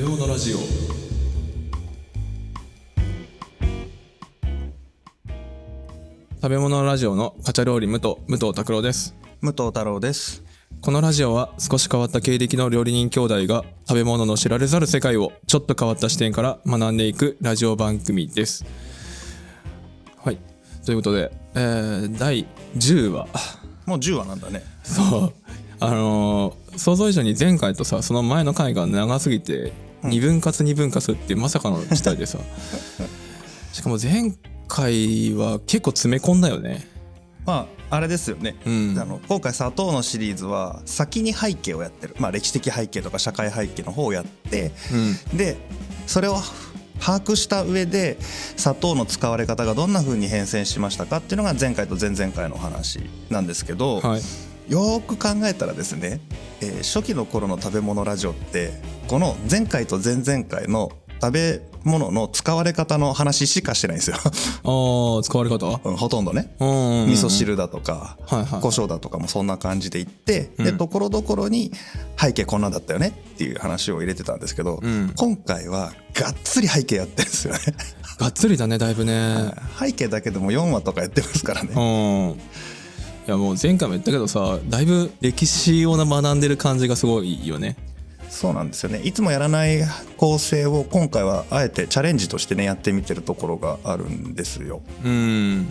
べ物ラジオ。食べ物ラジオのカチャ料理無藤武藤拓郎です。武藤太郎です。このラジオは少し変わった経歴の料理人兄弟が食べ物の知られざる世界をちょっと変わった視点から学んでいくラジオ番組です。はい。ということで、えー、第10話。もう10話なんだね。そう。あのー想像以上に前回とさその前の回が長すぎて二分割二分割ってまさかの事態でさ。しかも前回は結構詰め込んだよね。まああれですよね、うん。あの今回砂糖のシリーズは先に背景をやってる、まあ、歴史的背景とか社会背景の方をやってうん。でそれを把握した上で砂糖の使われ方がどんな風に変遷しましたかっていうのが前回と前々回のお話なんですけど、はいよーく考えたらですね、えー初期の頃の食べ物ラジオってこの前回と前々回の食べ物の使われ方の話しかしてないんですよ、ああ使われ方？うんほとんどね。うんうんうん。味噌汁だとか、はいはい胡椒だとかもそんな感じで言って、でうん。ところどころに背景こんなんだったよねっていう話を入れてたんですけど、うん。今回はがっつり背景やってるんですよね。がっつりだねだいぶね。背景だけでも4話とかやってますからね。うんいやもう前回も言ったけどさだいぶ歴史を学んでる感じがすごいよね。そうなんですよね。いつもやらない構成を今回はあえてチャレンジとしてねやってみてるところがあるんですよ。うん。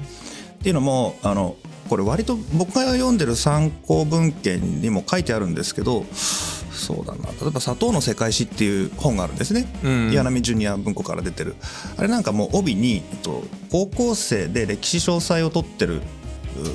っていうのもあのこれ割と僕が読んでる参考文献にも書いてあるんですけどそうだな。例えば「砂糖の世界史」っていう本があるんですね、うん。岩波ジュニア文庫から出てる。あれなんかもう帯に、えっと、高校生で歴史詳細を取ってるう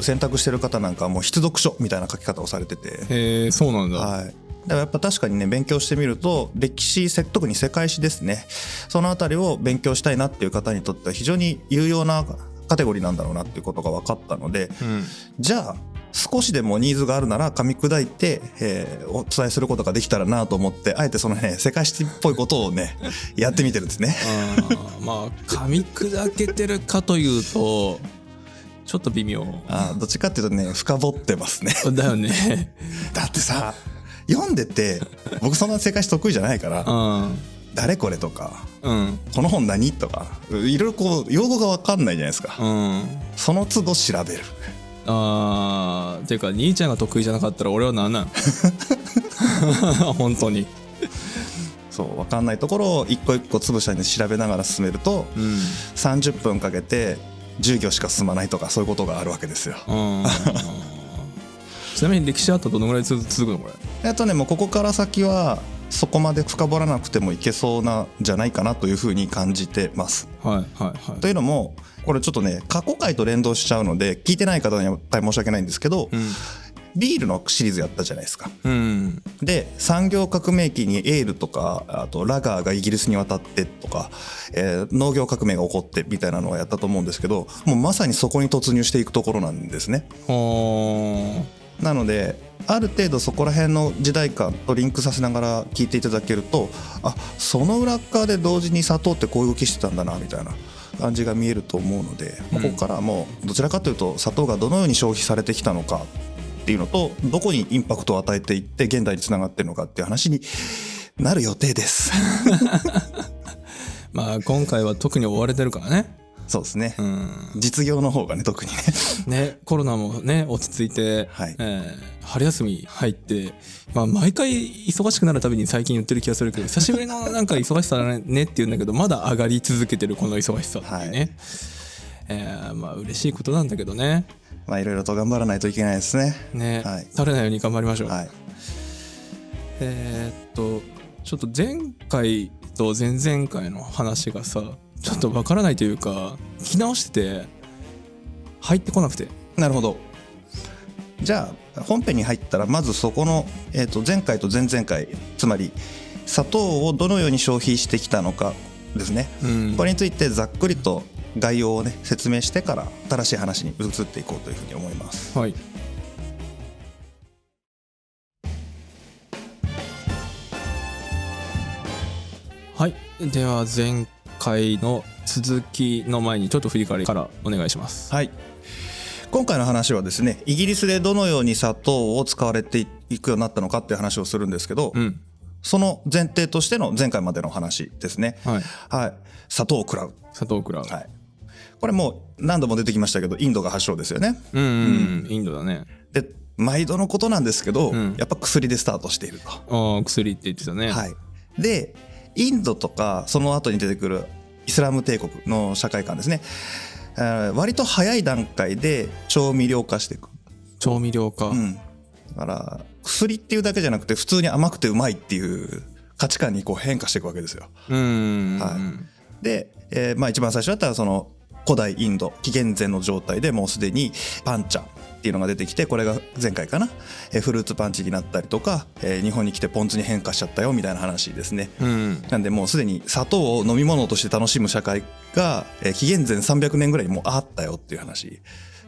選択してる方なんかはもう必読書みたいな書き方をされててへえそうなんだ、はい。だからやっぱ確かにね勉強してみると歴史せ特に世界史ですねそのあたりを勉強したいなっていう方にとっては非常に有用なカテゴリーなんだろうなっていうことが分かったのでうんじゃあ少しでもニーズがあるなら噛み砕いて、えーお伝えすることができたらなと思ってあえてそのね世界史っぽいことをね やってみてるんですね。あーまあ噛み砕けてるかというとちょっと微妙あーどっちかっていうとね深掘ってますね。だよね だってさ読んでて僕そんな世界史得意じゃないからうん「誰これ?」とかうん「この本何?」とかいろいろこう用語が分かんないじゃないですか。うんその都度調べる。あーていうか兄ちゃんが得意じゃなかったら俺は何なん 本当にそう分かんないところを一個一個つぶしゃに調べながら進めるとうん30分かけて10行しか進まないとかそういうことがあるわけですよ。うんちなみに歴史あとどのぐらい続続くのこれ？えっとねもうここから先はそこまで深掘らなくてもいけそうなんじゃないかなというふうに感じてます。はいはいはいというのもこれちょっとね過去回と連動しちゃうので聞いてない方には大変申し訳ないんですけど、ビールのシリーズやったじゃないですか。うんで産業革命期にエールとかあとラガーがイギリスに渡ってとか、えー農業革命が起こってみたいなのをやったと思うんですけどもうまさにそこに突入していくところなんですね。ほなのである程度そこら辺の時代感とリンクさせながら聞いていただけるとあその裏っ側で同時に砂糖ってこういう動きしてたんだなみたいな感じが見えると思うので、まあここからはもうどちらかというと砂糖がどのように消費されてきたのかっていうのとどこにインパクトを与えていって現代につながってるのかっていう話になる予定です。まあ今回は特に追われてるからね。そうですね、うん。実業の方がね特にね。ねコロナもね落ち着いて、はい。えー春休み入って、まあ、毎回忙しくなるたびに最近言ってる気がするけど久しぶりのなんか忙しさだねって言うんだけど まだ上がり続けてるこの忙しさっていうね、えーまあ嬉しいことなんだけどねまあいろいろと頑張らないといけないですね。ね、はい。垂れないように頑張りましょう、はい、えーっとちょっと前回と前々回の話がさちょっとわからないというか聞き直してて入ってこなくて。なるほど。じゃあ本編に入ったらまずそこの、えー、と前回と前々回つまり砂糖をどのように消費してきたのかですね、うん。これについてざっくりと概要をね説明してから新しい話に移っていこうというふうに思います。はいはいでは前回の続きの前にちょっと振り返りからお願いしますはい今回の話はですねイギリスでどのように砂糖を使われていくようになったのかっていう話をするんですけど、うんその前提としての前回までの話ですね。はいはい。砂糖を食らう。砂糖クラウはい。これもう何度も出てきましたけど、インドが発祥ですよね。うんうん、インドだねで、毎度のことなんですけど、んやっぱ薬でスタートしていると。ああ薬って言ってたねはい。で、インドとか、その後に出てくるイスラム帝国の社会観ですね。えー割と早い段階で調味料化していく。調味料か、うん。だから、薬っていうだけじゃなくて、普通に甘くてうまいっていう価値観にこう変化していくわけですよ。うんはいで、えーまあ一番最初だったらその古代インド紀元前の状態でもうすでにパンチャっていうのが出てきてこれが前回かな、えーフルーツパンチになったりとか、えー日本に来てポン酢に変化しちゃったよみたいな話ですね。うん。なんでもうすでに砂糖を飲み物として楽しむ社会が、えー紀元前300年ぐらいにもうあったよっていう話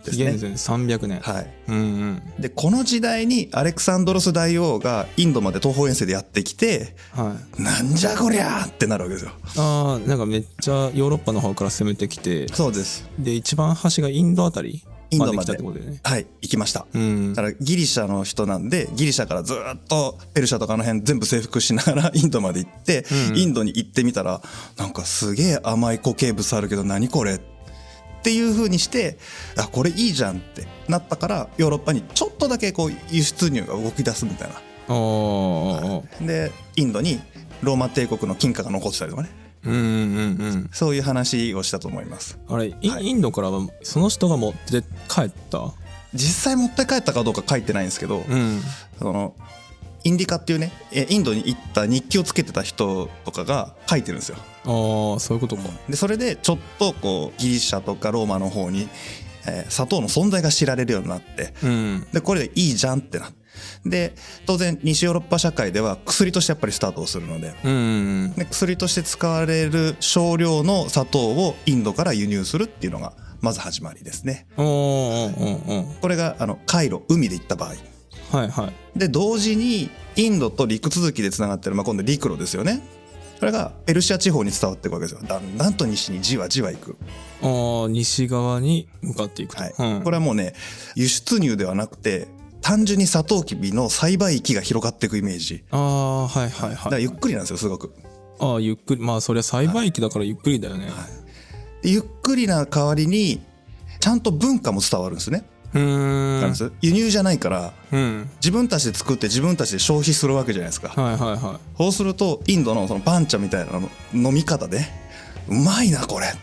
ですね。紀元前300年、はい。うんうんでこの時代にアレクサンドロス大王がインドまで東方遠征でやってきてはいなんじゃこりゃーってなるわけですよ。ああなんかめっちゃヨーロッパの方から攻めてきてそうです。で一番端がインドあたりインドまで来たってことだよねはい、行きました。うんだからギリシャの人なんでギリシャからずっとペルシャとかの辺全部征服しながら インドまで行って、インドに行ってみたらなんかすげえ甘い固形物あるけど何これっていう風にしてあこれいいじゃんってなったからヨーロッパにちょっとだけこう輸出入が動き出すみたいな。でインドにローマ帝国の金貨が残ってたりとかね。うんうんうんそういう話をしたと思います。あれイ,、はい。インドからはその人が持って帰った？実際持って帰ったかどうか書いてないんですけど、うん。そのインディカっていうねえインドに行った日記をつけてた人とかが書いてるんですよ。ああそういうことか。でそれでちょっとこうギリシャとかローマの方に、えー砂糖の存在が知られるようになってうん。でこれでいいじゃんってなで当然西ヨーロッパ社会では薬としてやっぱりスタートをするので。うん。うんで薬として使われる少量の砂糖をインドから輸入するっていうのがまず始まりですね。おーおーおーおーこれがあの海路海で行った場合はいはい。で同時にインドと陸続きでつながってる、まあ、今度陸路ですよね。それがペルシア地方に伝わっていくわけですよ。だんだんと西にじわじわ行く、ああ西側に向かっていくと、はい。うん、これはもうね輸出入ではなくて単純にサトウキビの栽培域が広がっていくイメージ。ああはいはいだからはいゆっくりなんですよすごく。ああゆっくり。まあそりゃ栽培機だからゆっくりだよね、でゆっくりな代わりにちゃんと文化も伝わるんですね、なんです輸入じゃないからうん。自分たちで作って自分たちで消費するわけじゃないですか、はいはいはい。そうするとインドのそのパンチャみたいなの飲み方でうまいなこれって。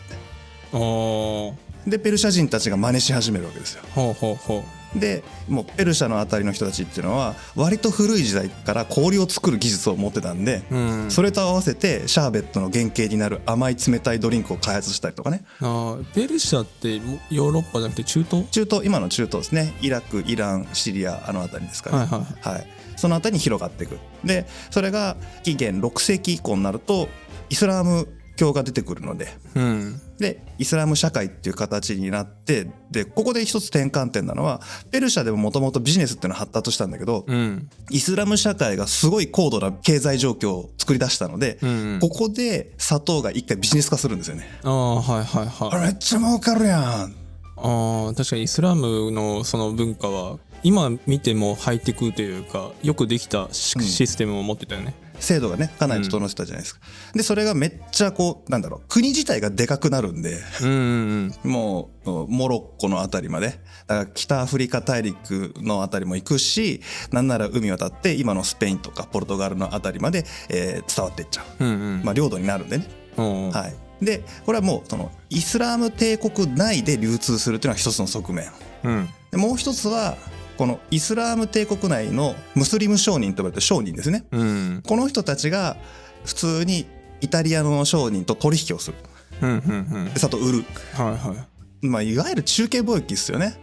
でペルシャ人たちが真似し始めるわけですよ。うほうほでもうペルシャのあたりの人たちっていうのは割と古い時代から氷を作る技術を持ってたんで、ううん。それと合わせてシャーベットの原型になる甘い冷たいドリンクを開発したりとかね。ああペルシャってもヨーロッパじゃなくて中東？中東今の中東ですね。イラクイランシリアあの辺りですかね。はいはいはい、その辺りに広がっていく。でそれが紀元6世紀以降になるとイスラム教が出てくるのでうんでイスラム社会っていう形になってでここで一つ転換点なのはペルシャでももともとビジネスっていうのは発達したんだけど、うん。イスラム社会がすごい高度な経済状況を作り出したので、うんここで砂糖が一回ビジネス化するんですよね。ああはいはいはい。めっちゃ儲かるやん。ああ確かにイスラムのその文化は今見てもハイテクというかよくできたシステムを持ってたよね制度がねかなり整ってたじゃないですか。でそれがめっちゃこうなんだろう国自体がでかくなるんで。うんうんもうモロッコのあたりまで。だから北アフリカ大陸のあたりも行くしなんなら海渡って今のスペインとかポルトガルのあたりまで、えー伝わっていっちゃう、うんうん。まあ、領土になるんでね。うんはい、でこれはもうそのイスラム帝国内で流通するというのは一つの側面。うん。でもう一つはこのイスラム帝国内のムスリム商人と呼ばれる商人ですね。うん。この人たちが普通にイタリアの商人と取引をする。うんうんうん。で砂糖売る、はいはい。まあ、いわゆる中継貿易ですよね。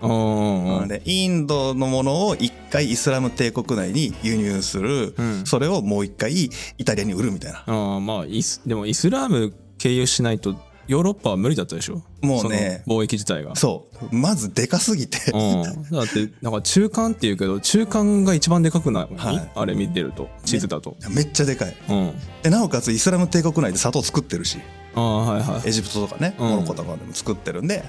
でインドのものを一回イスラム帝国内に輸入する、うん。それをもう一回イタリアに売るみたいな。ああまあイスでもイスラーム経由しないとヨーロッパは無理だったでしょ？もうね。貿易自体が。そう。まずでかすぎて。うん、だってなんか中間っていうけど中間が一番でかくない、はい。あれ見てると地図だと、めっちゃでかい。うん。でなおかつイスラム帝国内で砂糖作ってるし。ああはいはい。エジプトとかねうん。モロッコとかでも作ってるんで、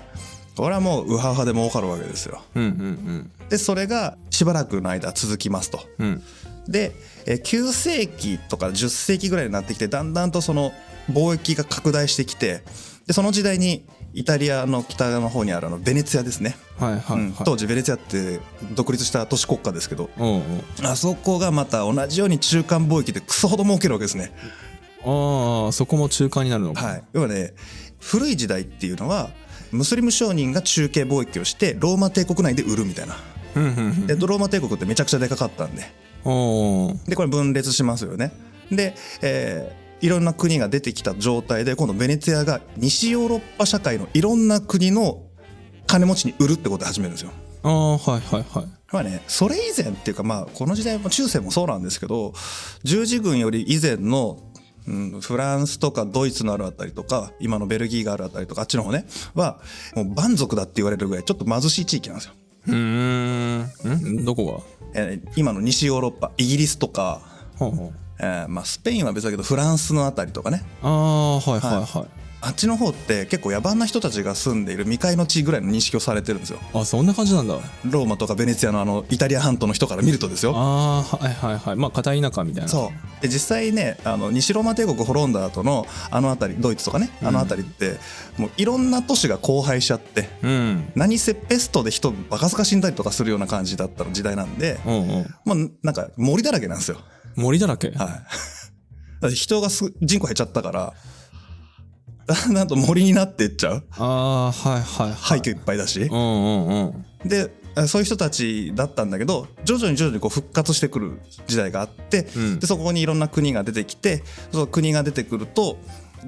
これはもうウハウハで儲かるわけですよ。うんうんでそれがしばらくの間続きますと。うん。うんでえー9世紀とか10世紀ぐらいになってきてだんだんとその貿易が拡大してきてでその時代にイタリアの北の方にあるあのベネツィアですね、はいはいはい、うん。当時ベネツィアって独立した都市国家ですけど。あそこがまた同じように中間貿易でクソほど儲けるわけですね。ああそこも中間になるのか。はい、要はね古い時代っていうのはムスリム商人が中継貿易をしてローマ帝国内で売るみたいな。でローマ帝国ってめちゃくちゃでかかったんで。おおでこれ分裂しますよね。で、えーいろんな国が出てきた状態で今度ベネツィアが西ヨーロッパ社会のいろんな国の金持ちに売るってことで始めるんですよ。ああはいはいはい。まあね、それ以前っていうかまあこの時代も中世もそうなんですけど十字軍より以前の、うん、フランスとかドイツのあるあたりとか今のベルギーがあるあたりとかあっちの方ねはもう蛮族だって言われるぐらいちょっと貧しい地域なんですよ。うーん。ん？どこえー今の西ヨーロッパイギリスとか、がほうほうえーまあ、スペインは別だけどフランスのあたりとかね。ああはいはいはい、あっちの方って結構野蛮な人たちが住んでいる未開の地ぐらいの認識をされてるんですよ。あそんな感じなんだ。ローマとかベネツィアのあのイタリア半島の人から見るとですよ。ああはいはいはい。まあ片田舎みたいな。そう。で実際ねあの西ローマ帝国滅んだ後のあの辺りドイツとかねあの辺りって、もういろんな都市が荒廃しちゃってうん。何せペストで人バカすか死んだりとかするような感じだったの時代なんで、おうおうもうなんか森だらけなんですよ。森だらけ？はい。人がす人口減っちゃったからだんだんと森になっていっちゃう。ああはいはいはい。廃墟いっぱいだし。うんうんうん。でそういう人たちだったんだけど徐々に徐々にこう復活してくる時代があって、うん。でそこにいろんな国が出てきてその国が出てくると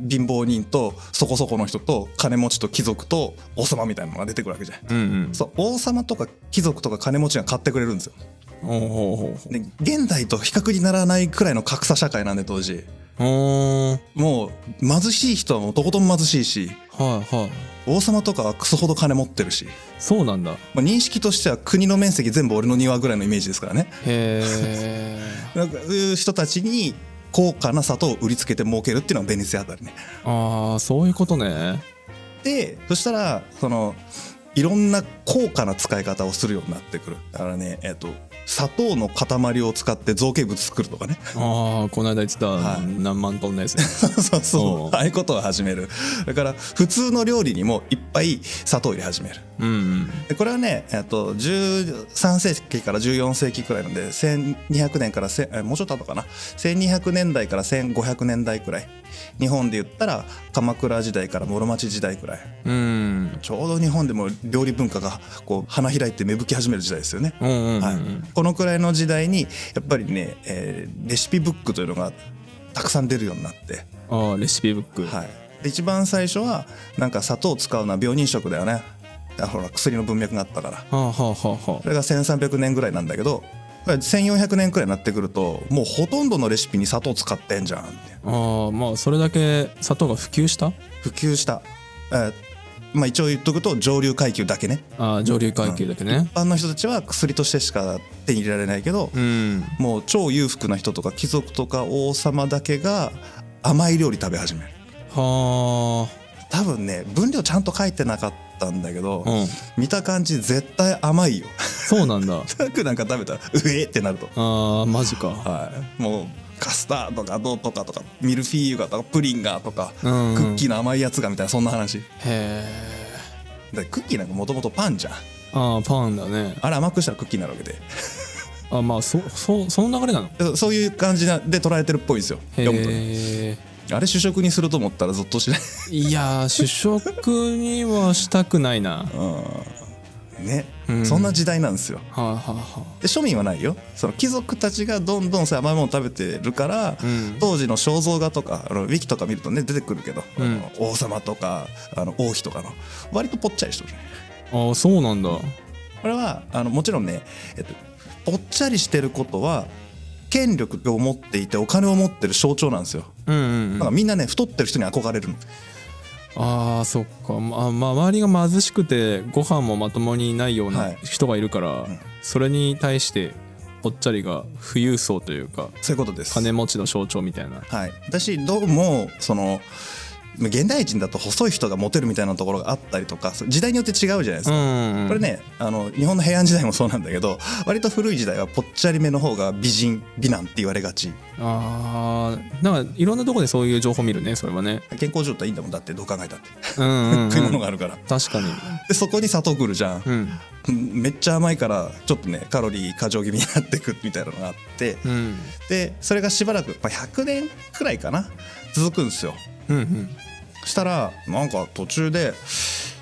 貧乏人とそこそこの人と金持ちと貴族と王様みたいなのが出てくるわけじゃん。うんうん。そう王様とか貴族とか金持ちが買ってくれるんですよ。現代と比較にならないくらいの格差社会なんで当時。もう貧しい人はもうとことん貧しいしはいはい。王様とかはクソほど金持ってるし、そうなんだ。まあ、認識としては国の面積全部俺の庭ぐらいのイメージですからね。へえ いう人たちに高価な砂糖を売りつけて儲けるっていうのがベネツィアあたりね。ああそういうことね。でそしたらそのいろんな高価な使い方をするようになってくる。だからねえっ、と砂糖の塊を使って造形物作るとかね。ああこの間言ってたはい。何万トンのやつね。そうおそう。う。ああいうことを始める。だから普通の料理にもいっぱい砂糖を入れ始める。うんうん。でこれはね、えっと、13世紀から14世紀くらいなんで1200年からせえもうちょっと後かな。1200年代から1500年代くらい。日本で言ったら鎌倉時代から室町時代くらい。うん。ちょうど日本でも料理文化がこう花開いて芽吹き始める時代ですよね。このくらいの時代にやっぱりね、えーレシピブックというのがたくさん出るようになって、ああレシピブック。はい、で一番最初はなんか砂糖を使うのは病人食だよね。あほら薬の文脈があったから。はあはあはあはそれが1300年ぐらいなんだけどこれ1400年くらいになってくるともうほとんどのレシピに砂糖使ってんじゃんって。あああまあそれだけ砂糖が普及した？普及した、えーまあ、一応言っとくと上流階級だけね。ああ上流階級だけね。一般の人たちは薬としてしか手に入れられないけど、うん。もう超裕福な人とか貴族とか王様だけが甘い料理食べ始める。は多分ね分量ちゃんと書いてなかったんだけど、あうん。見た感じ絶対甘いよ。そうなんだ。なんか食べたらうえってなると。ああマジか。はい。もうカスタードがどうとかとかミルフィーユがとかプリンがとか、クッキーの甘いやつがみたいなそんな話。へえでクッキーなんかもともとパンじゃん。ああパンだね。あれ甘くしたらクッキーになるわけで。あまあそそその流れなの？でそういう感じなで捉えてるっぽいですよ。へ読むとね。えあれ主食にすると思ったらゾッとしない。いやー主食にはしたくないな。うんね、うん。そんな時代なんですよ。はあはあはで庶民はないよ。その貴族たちがどんどんそういう甘いもの食べてるから、うん。当時の肖像画とかあのウィキとか見るとね出てくるけど、うん。王様とかあの王妃とかの割とぽっちゃりしてるね。ああそうなんだ。これはあのもちろんね、えっと、ぽっちゃりしてることは権力を持っていてお金を持ってる象徴なんですよ。うんうんうん。だからみんなね太ってる人に憧れるのああそっか。まあまあ周りが貧しくてご飯もまともにないようはない。人がいるから、ん。それに対してぽっちゃりが富裕層というかそういうことです。金持ちの象徴みたいな。はい、だしどうもその現代人だと細い人がモテるみたいなところがあったりとか時代によって違うじゃないですか、うんこれねあの日本の平安時代もそうなんだけど割と古い時代はぽっちゃりめの方が美人美男って言われがち。ああなんかいろんなとこでそういう情報見るねそれはね。健康状態いいんだもんだってどう考えたって。食い物があるから。確かに。でそこに砂糖くるじゃん、うん。めっちゃ甘いからちょっとねカロリー過剰気味になってくみたいなのがあって。うん。でそれがしばらく、まあ、100年くらいかな続くんですようんうん。したらなんか途中で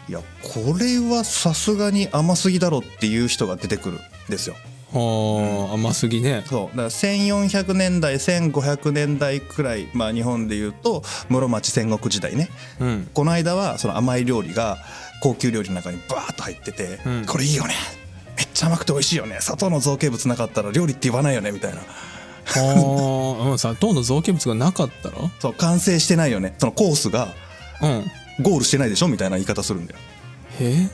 いやこれはさすがに甘すぎだろっていう人が出てくるんですよ。はあ甘すぎね。そう。だから1400年代1500年代くらい、まあ、日本でいうと室町戦国時代ね。うん。この間はその甘い料理が高級料理の中にバーッと入ってて、うん。これいいよね。めっちゃ甘くて美味しいよね。砂糖の造形物なかったら料理って言わないよねみたいなはあうん砂糖の造形物がなかったら？そう完成してないよね。そのコースがうん。ゴールしてないでしょみたいな言い方するんだよ、え。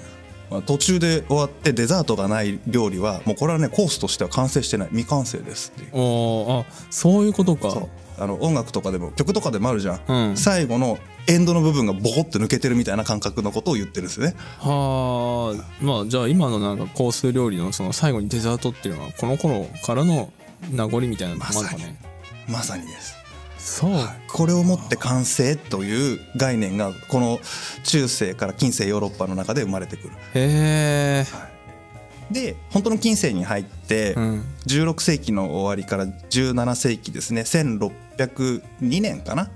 まあ、途中で終わってデザートがない料理はもうこれはねコースとしては完成してない。未完成ですっていう。おーあそういうことか。そう。あの音楽とかでも曲とかでもあるじゃん、うん。最後のエンドの部分がボコって抜けてるみたいな感覚のことを言ってるんですよね。はあまあじゃあ今のなんかコース料理のその最後にデザートっていうのはこの頃からの名残みたいなのもあるかね。まさにです。そう。これをもって完成という概念がこの中世から近世ヨーロッパの中で生まれてくる。へえで本当の近世に入ってうん。16世紀の終わりから17世紀ですね。1602年かな。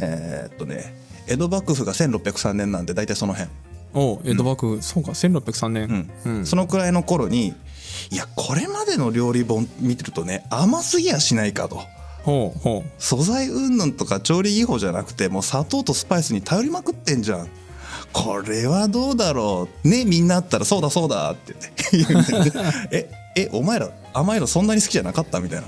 えーっとね江戸幕府が1603年なんで大体その辺、お江戸幕府、そうか1603年。うん、そのくらいの頃にいやこれまでの料理本見てるとね甘すぎやしないかと。ほうほう。素材云々とか調理技法じゃなくてもう砂糖とスパイスに頼りまくってんじゃん。これはどうだろう。ねみんなあったらそうだそうだって言って。ええお前ら甘いのそんなに好きじゃなかったみたいな。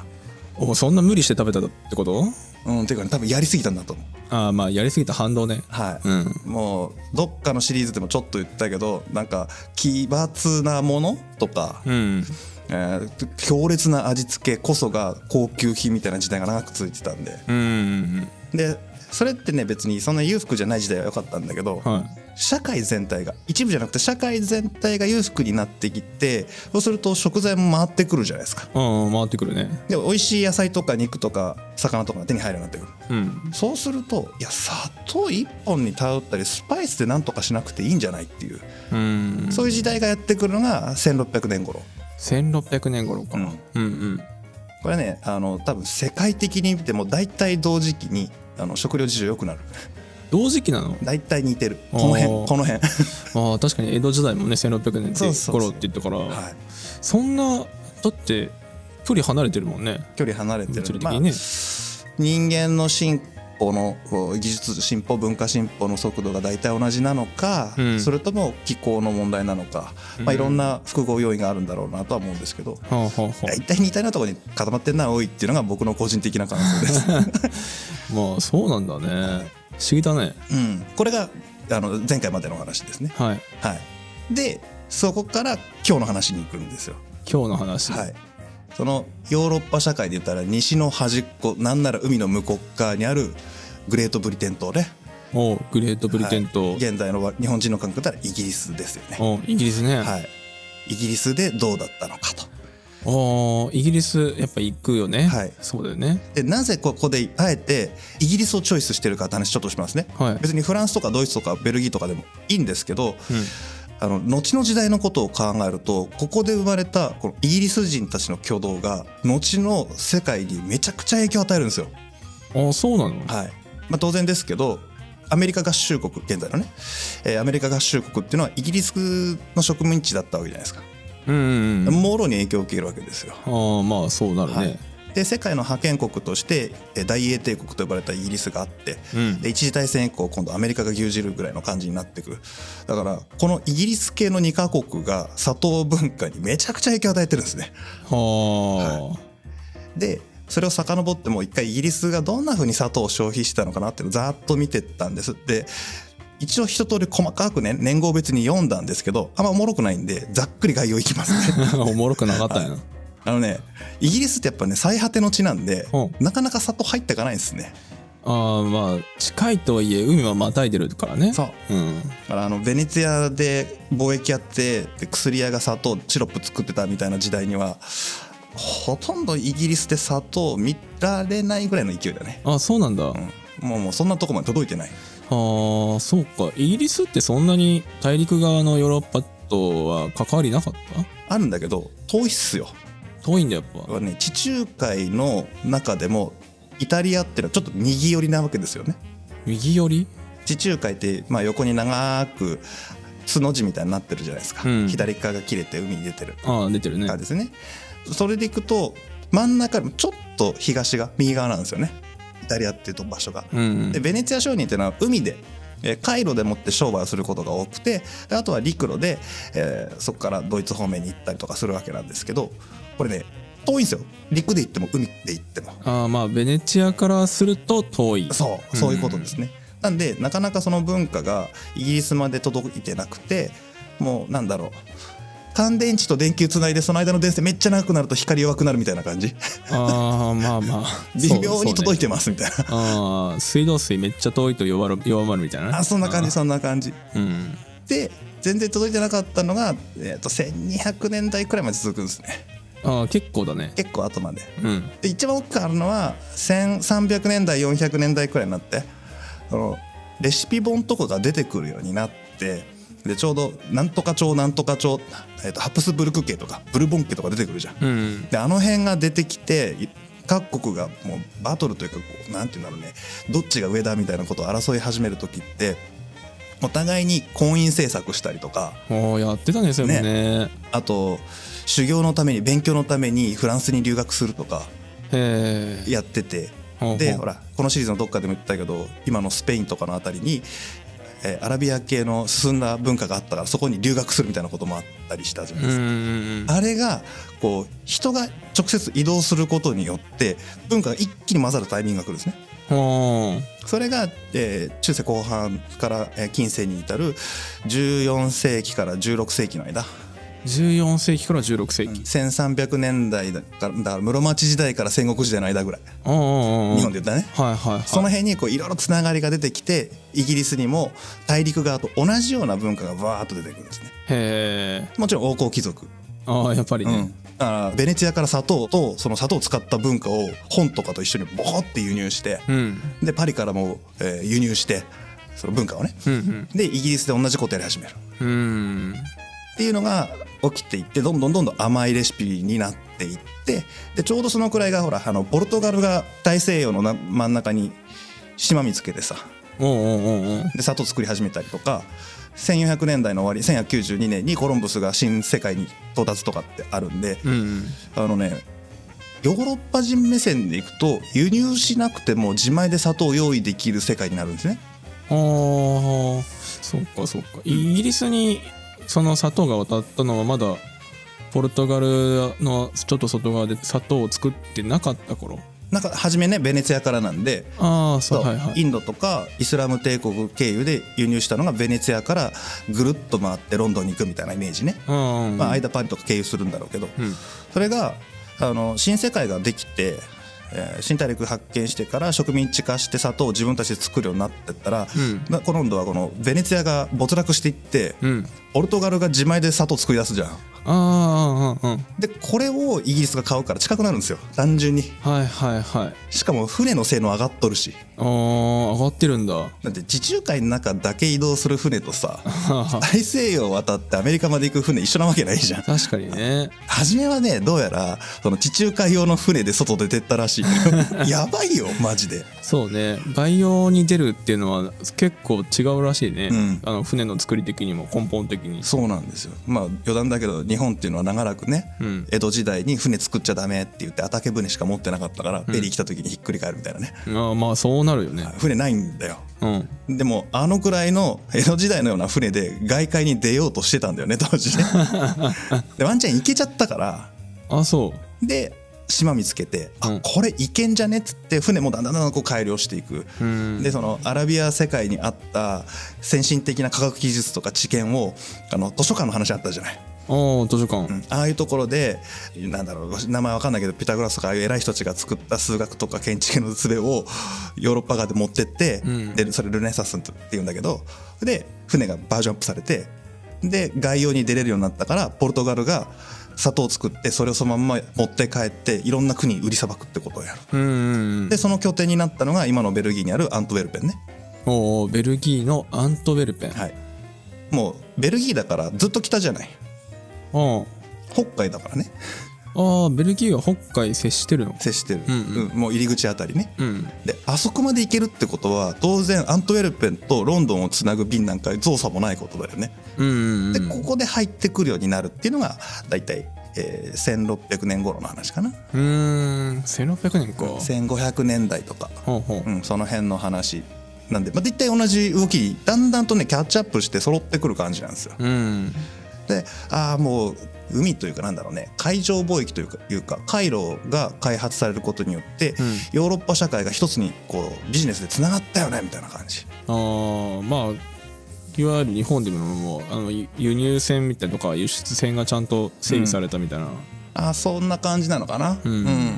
おそんな無理して食べたってこと？うんていうかね多分やりすぎたんだと思う。ああまあやりすぎた反動ね。はい、うん。もうどっかのシリーズでもちょっと言ったけどなんか奇抜なものとか、うん。えー強烈な味付けこそが高級品みたいな時代が長く続いてたんで。うん。でそれってね別にそんな裕福じゃない時代は良かったんだけど、はい。社会全体が一部じゃなくて社会全体が裕福になってきてそうすると食材も回ってくるじゃないですか。うん回ってくるね。で美味しい野菜とか肉とか魚とかが手に入るようになってくる。うん。そうするといや砂糖一本に頼ったりスパイスで何とかしなくていいんじゃないっていう。うん。そういう時代がやってくるのが1600年頃。1600年頃か、うん。うん、うん。これねあの多分世界的に見ても大体同時期にあの食料事情良くなる。同時期なの？大体似てる。この辺この辺。ああ確かに江戸時代もね1600年って頃って言ったから。はい。そんなだって距離離れてるもんね。距離離れてる。物理的にね、人間の進歩の技術進歩文化進歩の速度が大体同じなのか、うん。それとも気候の問題なのか、まあ、うんいろんな複合要因があるんだろうなとは思うんですけどはあはあは大体似たようなところに固まってんな多いっていうのが僕の個人的な感想です、あ まあそうなんだね。不思議だね。うん、これがあの前回までのお話ですね、はい。はい、でそこから今日の話に行くんですよ。今日の話、はい、そのヨーロッパ社会で言ったら西の端っこなんなら海の向こう側にあるグレートブリテン島ね。おうグレートブリテン島、はい。現在の日本人の感覚だったらイギリスですよね、おうイギリスね、はい、イギリスでどうだったのかと。おイギリスやっぱ行くよね、はい。そうだよね。でなぜここであえてイギリスをチョイスしてるかって話ちょっとしますね、はい。別にフランスとかドイツとかベルギーとかでもいいんですけど、うんあの後の時代のことを考えるとここで生まれたこのイギリス人たちの挙動が後の世界にめちゃくちゃ影響を与えるんですよ。あそうなの？はい。まあ、当然ですけどアメリカ合衆国現在のね、えーアメリカ合衆国っていうのはイギリスの植民地だったわけじゃないですか、うんうんうん。もろに影響を受けるわけですよ。ああまあそうなるね、はいで世界の覇権国としてえー大英帝国と呼ばれたイギリスがあって、うん。で一次大戦以降今度アメリカが牛耳るぐらいの感じになってく。るだからこのイギリス系の2カ国が砂糖文化にめちゃくちゃ影響を与えてるんですね。はあ、でそれを遡ってもう一回イギリスがどんな風に砂糖を消費してたのかなっていうのをざーっと見てったんです。で一応一通り細かくね年号別に読んだんですけどあんまおもろくないんでざっくり概要いきますね。おもろくなかったんや。な、あのねイギリスってやっぱね最果ての地なんでう。んなかなか砂糖入っていかないんですね。ああまあ近いとはいえ海はまたいでるからね。そう。うん。だからあのベネツィアで貿易やってで薬屋が砂糖シロップ作ってたみたいな時代にはほとんどイギリスで砂糖見られないぐらいの勢いだね、あそうなんだ、あうん、もうもうそんなとこまで届いてない。あそうか。イギリスってそんなに大陸側のヨーロッパとは関わりなかった？あるんだけど遠いっすよ遠いんだやっぱ。はね地中海の中でもイタリアっていうのはちょっと右寄りなわけですよね。右寄り？地中海ってまあ横に長くつの字みたいになってるじゃないですか、うん。左側が切れて海に出てる。ああ出てるね。ですね。それでいくと真ん中ちょっと東が右側なんですよね。イタリアっていうと場所が。うんでベネツィア商人っていうのは海でえー海路でもって商売をすることが多くてであとは陸路で、えーそこからドイツ方面に行ったりとかするわけなんですけどこれね遠いんですよ。陸で行っても海で行っても。ああまあベネチアからすると遠い。そうそういうことですね、なんでなかなかその文化がイギリスまで届いてなくてもうなんだろう。乾電池と電球つないでその間の電線めっちゃ長くなると光弱くなるみたいな感じ。ああまあまあ。微妙に届いててますみたいな、ああ水道水めっちゃ遠いと弱る弱まるみたいな。ねあそんな感じそんな感じ。うん。で全然届いてなかったのが、えー、と1200年代くらいまで続くんですねああ結構だね。結構後まで。うん。で一番大きくあるのは1300年代400年代くらいになってそのレシピ本とかが出てくるようになってでちょうどなんとか朝なんとか朝、えー、とハプスブルク家とかブルボン家とか出てくるじゃん。うんであの辺が出てきてい各国がもうバトルというかこうなんていうんだろうねどっちが上だみたいなことを争い始める時ってお互いに婚姻政策したりとかやってたねそれもね。あと修行のために勉強のためにフランスに留学するとかやってて。でほらこのシリーズのどっかでも言ったけど今のスペインとかのあたりに、えーアラビア系の進んだ文化があったからそこに留学するみたいなこともあったりしたじゃないですか。あれがこう人が直接移動することによって文化が一気に混ざるタイミングが来るんですね。ほそれが、えー中世後半から、えー近世に至る14世紀から16世紀の間う14世紀から16世紀。1300年代だからだから室町時代から戦国時代の間ぐらい。日本で言ったらね。はいはいはい。その辺にこういろいろつながりが出てきてイギリスにも大陸側と同じような文化がバーッと出てくるんですね。へえ。もちろん王侯貴族、ああやっぱりね、だからベネツィアから砂糖とその砂糖を使った文化を本とかと一緒にボーって輸入してうん、でパリからも、えー輸入してその文化をね。うんでイギリスで同じことやり始める。うんうんっていうのが起きていってどんどんどんどん甘いレシピになっていってでちょうどそのくらいがほらあのポルトガルが大西洋のな真ん中に島見つけてさで砂糖作り始めたりとか1400年代の終わり1192年にコロンブスが新世界に到達とかってあるんでうんうん。あのねヨーロッパ人目線でいくと輸入しなくても自前で砂糖を用意できる世界になるんですね。ああそうかそうか。イギリスにその砂糖が渡ったのはまだポルトガルのちょっと外側で砂糖を作ってなかった頃？なんか初めねベネツィアからなんでああそうそうはい。はいインドとかイスラム帝国経由で輸入したのがベネツィアからぐるっと回ってロンドンに行くみたいなイメージね、うんうんまあ、間パリとか経由するんだろうけど、うん。それがあの新世界ができて、えー新大陸発見してから植民地化して砂糖を自分たちで作るようになってったら、うん。な今度はこのベネツィアが没落していって、うんポルトガルが自前で砂糖作り出すじゃん。ああうんうんでこれをイギリスが買うから近くなるんですよ。単純に。はいはいはい。しかも船の性能上がっとるし。ああ上がってるんだ。だって地中海の中だけ移動する船とさは 大西洋を渡ってアメリカまで行く船一緒なわけないじゃん。確かにね。初めはねどうやらその地中海用の船で外出てったらしい。やばいよマジで。そうね。培養に出るっていうのは結構違うらしいね、うん。あの船の作り的にも根本的に。そうなんですよ。まあ余談だけど日本っていうのは長らくね、うん。江戸時代に船作っちゃダメって言ってけ船しか持ってなかったから、ペリー来た時にひっくり返るみたいなね。ああまあそうなるよね。船ないんだよ。うん。でもあのくらいの江戸時代のような船で外海に出ようとしてたんだよね当時ね。でワンチャン行けちゃったから。あそう。で島見つけて、うん。あこれいけんじゃねっつって船もだんだんだんだんこう改良していく、うん。でそのアラビア世界にあった先進的な科学技術とか知見をあの図書館の話あったじゃない。ああ図書館、うん。ああいうところでなんだろう名前わかんないけどピタゴラスとかああいう偉い人たちが作った数学とか建築の術をヨーロッパ側で持ってって、うん。でそれルネサスって言うんだけどで船がバージョンアップされてで外洋に出れるようになったからポルトガルが砂糖を作ってそれをそのまんま持って帰っていろんな国に売りさばくってことをや。るうんうんうん。でその拠点になったのが今のベルギーにあるアントウェルペンね。おーベルギーのアントウェルペン、はい。もうベルギーだからずっと北じゃない。あ北海だからねあああベルギーは北海接してるの？接してる、うんうん。うんもう入り口あたりね。うん。であそこまで行けるってことは当然アントウェルペンとロンドンをつなぐ便なんか造作もないことだよね。うんうんでここで入ってくるようになるっていうのが大体、えー1600年頃の話かな。うーん。1600年か。1500年代とか、ほうほう。うん、その辺の話なんで、まあ、大体同じ動きにだんだんとねキャッチアップして揃ってくる感じなんですよ。うん。でああもう海というかなんだろうね海上貿易というかいうか回路が開発されることによって、うん。ヨーロッパ社会が一つにこうビジネスでつながったよねみたいな感じ。ああまあいわゆる日本でももうあの輸輸入船みたいなとか輸出船がちゃんと整備されたみたいな、あそんな感じなのかな、うん。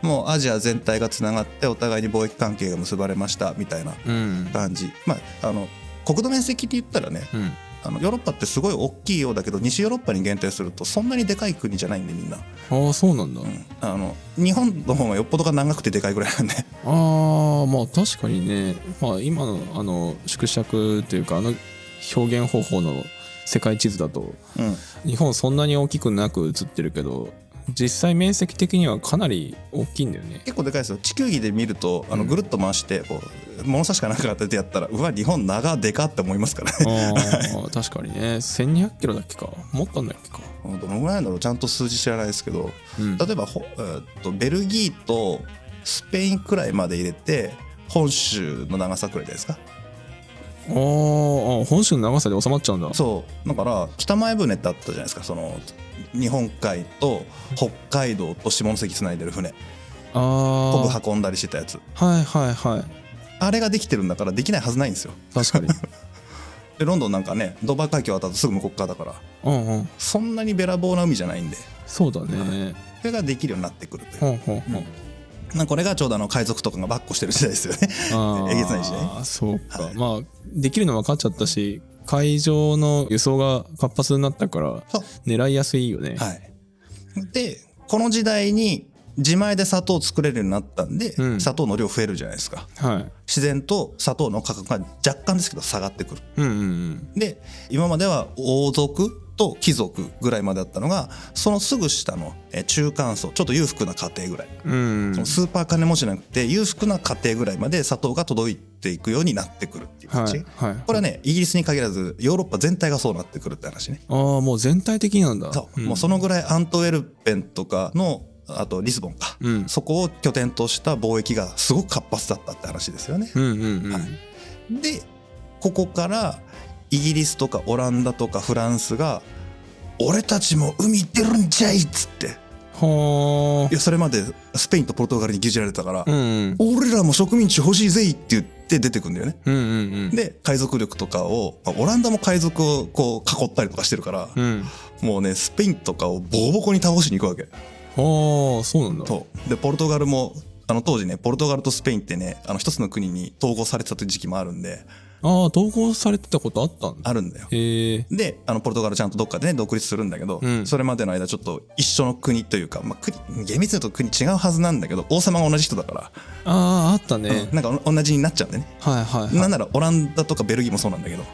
もうアジア全体がつながってお互いに貿易関係が結ばれましたみたいなうん。感じ。まああの国土面積って言ったらねうんあのヨーロッパってすごい大きいようだけど西ヨーロッパに限定するとそんなにでかい国じゃないんでみんな、ああそうなんだ、あの日本の方がよっぽどが長くてでかいぐらいなんで。ああまあ確かにね、まあ、今のあの縮尺というかあの表現方法の世界地図だとうん。日本そんなに大きくなく映ってるけど実際面積的にはかなり大きいんだよね。結構でかいですよ。地球儀で見るとあのぐるっと回してこう物差しかなんか当ててやったらうわ日本長でかって思いますからね。確かにね。1200キロだっけか。もっとあんだっけか。どのぐらいなんだろう。ちゃんと数字知らないですけどうん、例えばほ、えーっとベルギーとスペインくらいまで入れて本州の長さくらいですか。あーあ本州の長さで収まっちゃうんだ。そう。だから北前船ってあったじゃないですか。その日本海と北海道と下関つないでる船。あ昆あ布運んだりしてたやつ。はいはいはい。あれができてるんだからできないはずないんですよ。確かに。でロンドンなんかねドバー海峡渡ったすぐ向こう側だから。うんうん。そんなにべらぼうな海じゃないんで。そうだね。それができるようになってくるという。ほうほうほう。まあこれがちょうどあの海賊とかがバッコしてる時代ですよね。あ えげつないしねあそうか、はいまあできるの分かっちゃったし海上の輸送が活発になったから狙いやすいよね、はい。で、この時代に自前で砂糖を作れるようになったんで、うん砂糖の量増えるじゃないですか。はい、自然と砂糖の価格が若干ですけど下がってくる。うんうんうんで、今までは王族と貴族ぐらいまでだったのが、そのすぐ下のえ中間層、ちょっと裕福な家庭ぐらい。うんそのスーパー金持ちじゃなくて、裕福な家庭ぐらいまで砂糖が届いていくようになってくるっていう感じ。はいはいこれはね、イギリスに限らず、ヨーロッパ全体がそうなってくるって話ね。ああもう全体的になんだそう、んもうそのぐらいアントウェルペンとかのあとリスボンか、うんそこを拠点とした貿易がすごく活発だったって話ですよね。うんうんうん、はいでここからイギリスとかオランダとかフランスが「俺たちも海行ってるんじゃい!」っつってはいやそれまでスペインとポルトガルに牛耳られてたからあうんうん「俺らも植民地欲しいぜい!」って言って出てくんだよね。うんうんうんで海賊力とかを、まあオランダも海賊をこう囲ったりとかしてるから、うんもうねスペインとかをボコボコに倒しに行くわけ。ああそうなんだでポルトガルもあの当時ねポルトガルとスペインってねあの一つの国に統合されてた時期もあるんでああ統合されてたことあったんだ。あるんだよ。へえであのポルトガルちゃんとどっかでね独立するんだけど、うん。それまでの間ちょっと一緒の国というか、まあ、国厳密に言うと国違うはずなんだけど王様が同じ人だから、あああったね、なんかお同じになっちゃうんでね、はいはい、はい、なんならオランダとかベルギーもそうなんだけど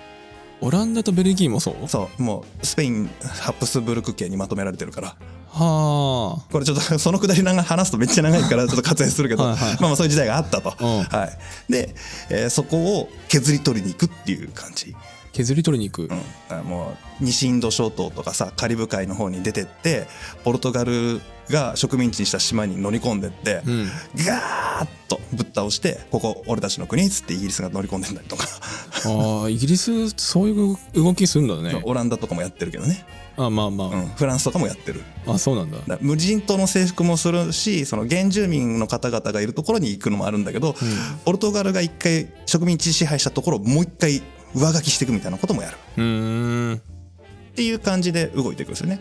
オランダとベルギーもそう？そうもうスペインハプスブルク系にまとめられてるから。はこれちょっとそのくだりなんか話すとめっちゃ長いから ちょっと割愛するけど。はいはい。まあまあそういう時代があったと、うん。はい、で、えーそこを削り取りに行くっていう感じ、あ削り取りに行く、うん、あもう西インド諸島とかさカリブ海の方に出てってポルトガルが植民地にした島に乗り込んでって、うん。ガーッとぶっ倒してここ俺たちの国っつってイギリスが乗り込んでんだりとか、ああイギリスそういう動きするんだね。オランダとかもやってるけどね、あまあまあ、うん、フランスとかもやってる。あそうなんだ。無人島の征服もするしその原住民の方々がいるところに行くのもあるんだけど、ポルトガルが一回植民地支配したところをもう一回上書きしていくみたいなこともやる。うーん。っていう感じで動いていくんですよね。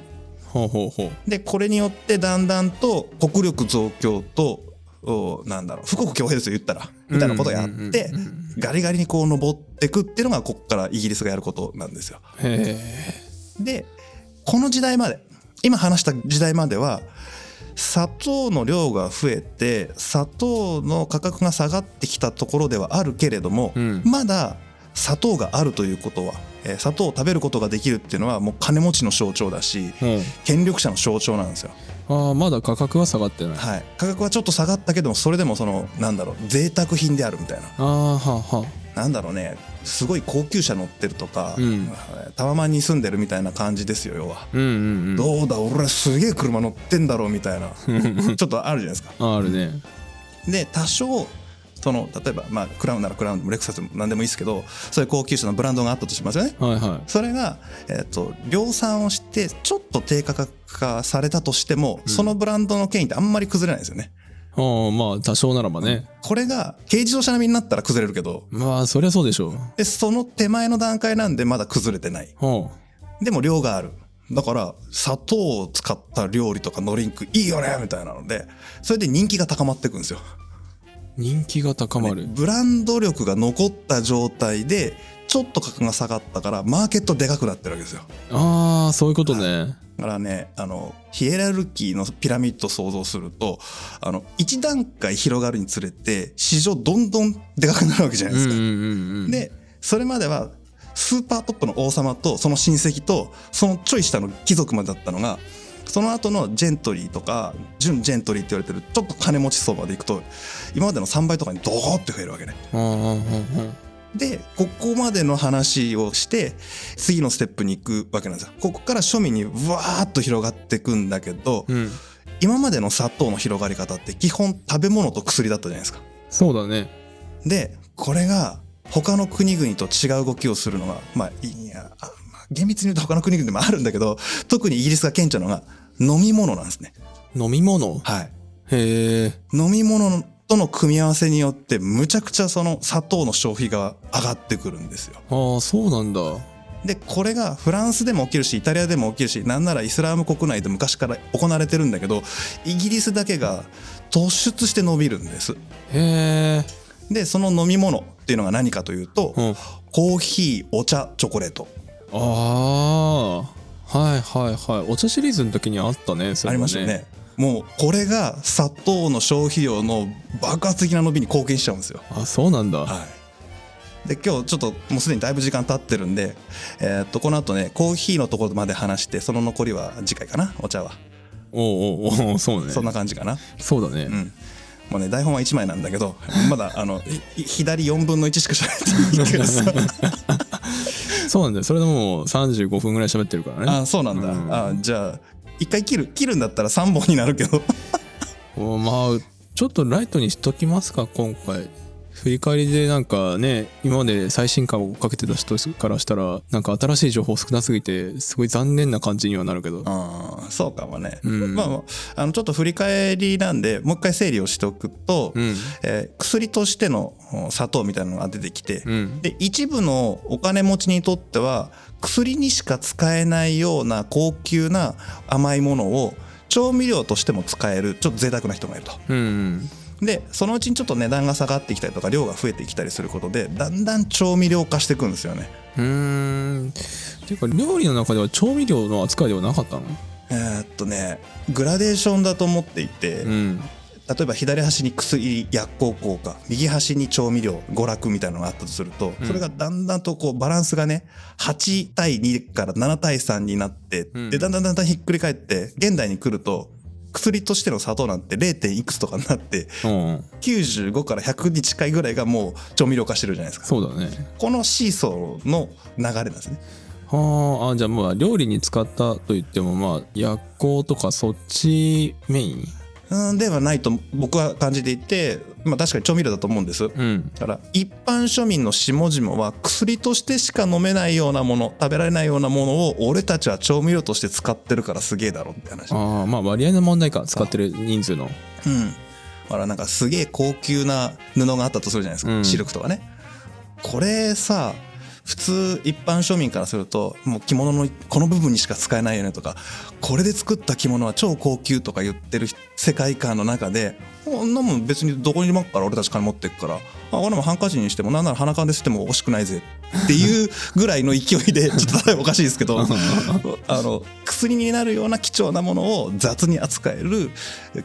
ほうほうほう。でこれによってだんだんと国力増強とおなんだろう富国強兵ですよ言ったら。みたいなことをやってガリガリにこう登っていくっていうのがここからイギリスがやることなんですよ。でこの時代まで今話した時代までは砂糖の量が増えて砂糖の価格が下がってきたところではあるけれども、うん。まだ砂糖があるということは、えー砂糖を食べることができるっていうのはもう金持ちの象徴だしうん。権力者の象徴なんですよ。ああまだ価格は下がってない。はい、価格はちょっと下がったけどもそれでもそのなんだろう贅沢品であるみたいな。ああはあはなんだろうね。すごい高級車乗ってるとか、うん。タワマンに住んでるみたいな感じですよ要は。うんうんうん。どうだ俺すげえ車乗ってんだろうみたいな。ちょっとあるじゃないですか。ああるね。で多少その例えば、まあ、クラウンならクラウンでもレクサスでも何でもいいですけどそういう高級車のブランドがあったとしますよね。はいはい。それが、えっと量産をしてちょっと低価格化されたとしても、そのブランドの権威ってあんまり崩れないですよね。ああまあ多少ならばね。これが軽自動車並みになったら崩れるけど。まあそりゃそうでしょう。でその手前の段階なんでまだ崩れてない。ほでも量がある。だから砂糖を使った料理とかドリンクいいよねみたいなのでそれで人気が高まっていくんですよ。う人気が高まる、ブランド力が残った状態でちょっと価格が下がったからマーケットでかくなってるわけですよ。ああそういうことね。だからねあのヒエラルキーのピラミッドを想像するとあの一段階広がるにつれて市場どんどんでかくなるわけじゃないですか、うんうんうんうん。でそれまではスーパートップの王様とその親戚とそのちょい下の貴族までだったのがその後のジェントリーとか準ジェントリーって言われてるちょっと金持ち層まで行くと今までの3倍とかにドーって増えるわけね。でここまでの話をして次のステップに行くわけなんですよ。ここから庶民にわーっと広がっていくんだけど、うん今までの砂糖の広がり方って基本食べ物と薬だったじゃないですか。そうだねでこれが他の国々と違う動きをするのがまあいや厳密に言うと他の国々でもあるんだけど特にイギリスが顕著なのが飲み物なんですね。飲み物？はい。へえ飲み物との組み合わせによってむちゃくちゃその砂糖の消費が上がってくるんですよ。ああそうなんだでこれがフランスでも起きるしイタリアでも起きるしなんならイスラム国内で昔から行われてるんだけどイギリスだけが突出して伸びるんです。へえでその飲み物っていうのが何かというと、うんコーヒーお茶チョコレートああはいはいはいお茶シリーズの時にあったねそあれもりましたよね。もうこれが砂糖の消費量の爆発的な伸びに貢献しちゃうんですよ。あそうなんだはい。で今日ちょっともうすでにだいぶ時間経ってるんで、えーっとこの後ねコーヒーのところまで話してその残りは次回かな？お茶は、おうおうおうそうねそんな感じかな？そうだね、うん。もうね台本は1枚なんだけどまだあのい左4分の1しか喋ってないからさそうなんだよ。それでもう35分ぐらい喋ってるからね。あそうなんだ、うん。あじゃあ一回切る切るんだったら3本になるけど。おまあちょっとライトにしときますか今回振り返りでなんかね今まで最新刊をかけてた人からしたらなんか新しい情報少なすぎてすごい残念な感じにはなるけど。ああそうかもね、うん。まあまああのちょっと振り返りなんでもう一回整理をしておくと、うん。えー薬としてのお砂糖みたいなのが出てきて、うん。で一部のお金持ちにとっては薬にしか使えないような高級な甘いものを調味料としても使えるちょっと贅沢な人がいると。うんでそのうちにちょっと値段が下がってきたりとか量が増えてきたりすることでだんだん調味料化していくんですよね。うーん。ていうか料理の中では調味料の扱いではなかったの？えーっとねグラデーションだと思っていて、うん。例えば左端に薬薬効効果右端に調味料娯楽みたいなのがあったとすると、それがだんだんとこうバランスがね8対2から7対3になって、うん。でだんだんだんだんひっくり返って現代に来ると薬としての砂糖なんて 0. いくつとかになってうん。95から100に近いぐらいがもう調味料化してるじゃないですか。そうだね。このシーソーの流れなんですね。はああじゃあまあ料理に使ったと言ってもまあ薬効とかそっちメイン？うんではないと僕は感じていて、まあ、確かに調味料だと思うんです、うん。だから一般庶民の下々は薬としてしか飲めないようなもの食べられないようなものを俺たちは調味料として使ってるからすげえだろって話。ああまあ割合の問題か。使ってる人数の。うん。だからなんかすげえ高級な布があったとするじゃないですか、うん。シルクとかね。これさ普通一般庶民からするともう着物のこの部分にしか使えないよねとかこれで作った着物は超高級とか言ってる世界観の中でこんなもん別にどこにでもから俺たち金持ってくからあ俺もハンカチにしてもなんなら鼻かんで吸っても惜しくないぜっていうぐらいの勢いで ちょっと例えばおかしいですけど あの薬になるような貴重なものを雑に扱える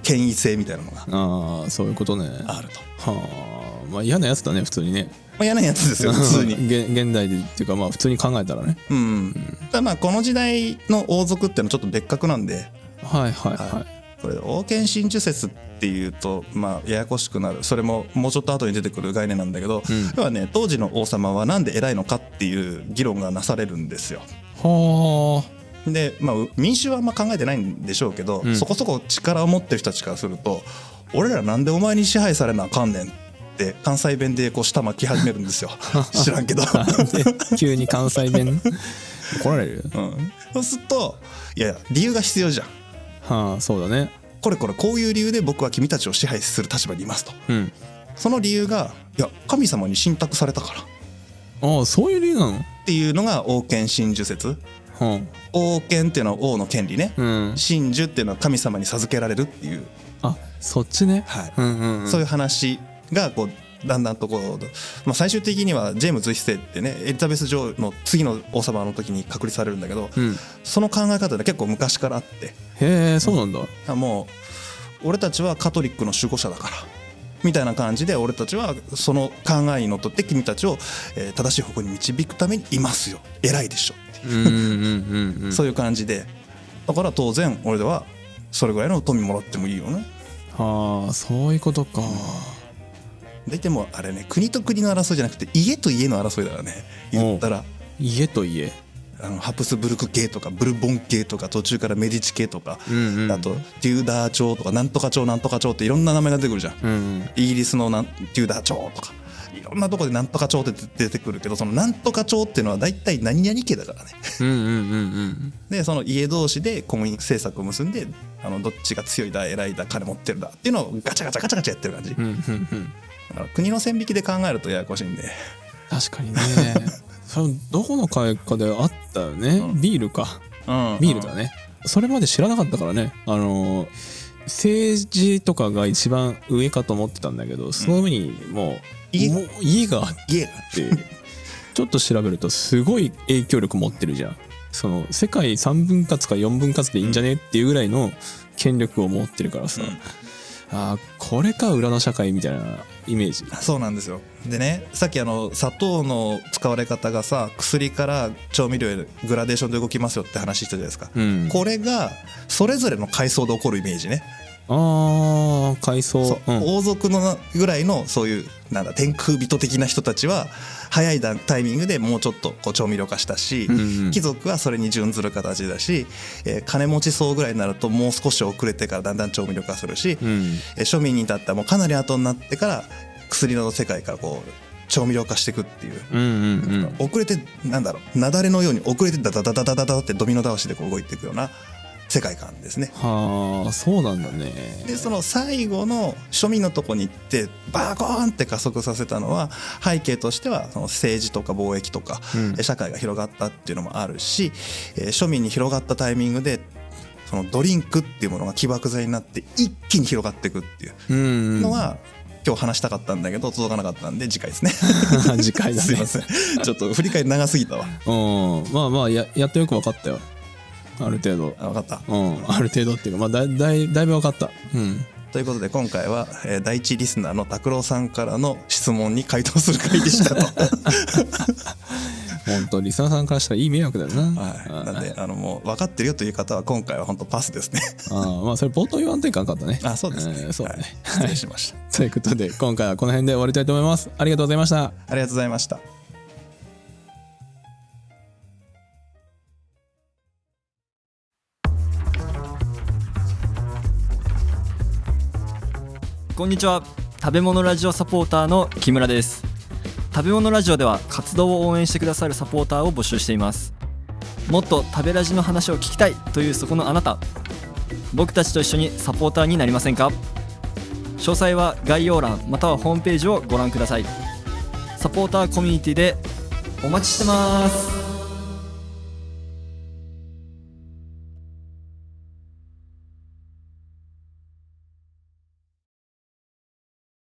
権威性みたいなのがああそういうことね。あると。はあ。まあ嫌なやつだね普通にねまあ、嫌なやつですよ普通に。現現代でっていうかまあ普通に考えたらね。うん、ただまあこの時代の王族っていうのはちょっと別格なんで。はいはいはい、これ王権真珠説っていうとまあややこしくなる。それももうちょっと後に出てくる概念なんだけど、要はね当時の王様はなんで偉いのかっていう議論がなされるんですよ。はで、まあ、民衆はあんま考えてないんでしょうけど、ん。そこそこ力を持ってる人たちからすると俺らなんでお前に支配されなあかんねんって関西弁でこう舌巻き始めるんですよ。知らんけど。急に関西弁？怒られる？うん、そうするといやいや理由が必要じゃん。はあそうだね。これこれこういう理由で僕は君たちを支配する立場にいますと。うん。その理由がいや神様に信託されたから。っああそういう理由なの？ていうのが王権真珠説。は王権っていうのは王の権利ね、あうん。真珠っていうのは神様に授けられるっていう、あそっちね。はい。うんうん、うん、そういう話がこうだんだんとこう、まあ、最終的にはジェームズ一世ってねエリザベス女王の次の王様の時に確立されるんだけど、うん。その考え方で結構昔からあって。へえそうなんだ。あもう俺たちはカトリックの守護者だからみたいな感じで俺たちはその考えにのっとって君たちを、えー正しい方向に導くためにいますよ。偉いでしょっていう、うんうんうんうん そういう感じで。だから当然俺ではそれぐらいの富もらってもいいよね。はあそういうことか大体もうあれね国と国の争いじゃなくて家と家の争いだからね。言ったら。家と家。あのハプスブルク系とかブルボン系とか途中からメディチ系とか、うんうん。あとテューダー朝とかなんとか朝なんとか朝っていろんな名前が出てくるじゃん。うん。うんイギリスのなんテューダー朝とか。いろんなとこでなんとか朝って出てくるけどそのなんとか朝っていうのは大体何々家だからね。うんうんうんうん。でその家同士で婚姻政策を結んであのどっちが強いだ偉いだ金持ってるだっていうのをガチャガチャガチャガチャやってる感じ、うんうんうんだから国の線引きで考えるとややこしいんで。確かにね。それどこの会かであったよね、ビールか。うん。ビールだね、それまで知らなかったからね。あの政治とかが一番上かと思ってたんだけど、そういうふうにもう家もう家があって。ちょっと調べるとすごい影響力持ってるじゃん。その世界3分割か4分割でいいんじゃね？っていうぐらいの権力を持ってるからさ、あーこれか裏の社会みたいなイメージ。そうなんですよ。でねさっきあの砂糖の使われ方がさ薬から調味料へグラデーションで動きますよって話したじゃないですか、うん。これがそれぞれの階層で起こるイメージねああ階層そう、うん。王族のぐらいのそういうなんだ天空人的な人たちは早い段タイミングでもうちょっとこう調味料化したし、うんうん。貴族はそれに準ずる形だし、えー金持ち層ぐらいになるともう少し遅れてからだんだん調味料化するし、うん。えー庶民に至ってはもうかなり後になってから薬の世界からこう調味料化していくっていう。うんうんうん。遅れてなんだろう雪崩のように遅れてダダダダダダダってドミノ倒しでこう動いていくような世界観ですね。はあそうなんだね。でその最後の庶民のとこに行ってバーコーンって加速させたのは背景としてはその政治とか貿易とか、うん。え社会が広がったっていうのもあるし、えー庶民に広がったタイミングでそのドリンクっていうものが起爆剤になって一気に広がっていくっていうのは、今日話したかったんだけど届かなかったんで次回ですね。次回だね。すいません。ちょっと振り返り長すぎたわ。うん。まあまあややってよく分かったよある程度あ分かった。うんある程度っていうかまあだだいだいぶ分かったうんということで今回は、えー第一リスナーの拓郎さんからの質問に回答する回でしたと。本当リスナーさんからしたらいい迷惑だよなはい、なんであのもう分かってるよという方は今回は本当パスですね。ああまあそれ冒頭言わんといかんかったねあそうですね。えーそうだねはい失礼しました。ということで今回はこの辺で終わりたいと思いますありがとうございましたありがとうございました。こんにちは。食べ物ラジオサポーターの木村です。食べ物ラジオでは活動を応援してくださるサポーターを募集しています。もっと食べラジの話を聞きたいというそこのあなた。僕たちと一緒にサポーターになりませんか？詳細は概要欄またはホームページをご覧ください。サポーターコミュニティでお待ちしてます。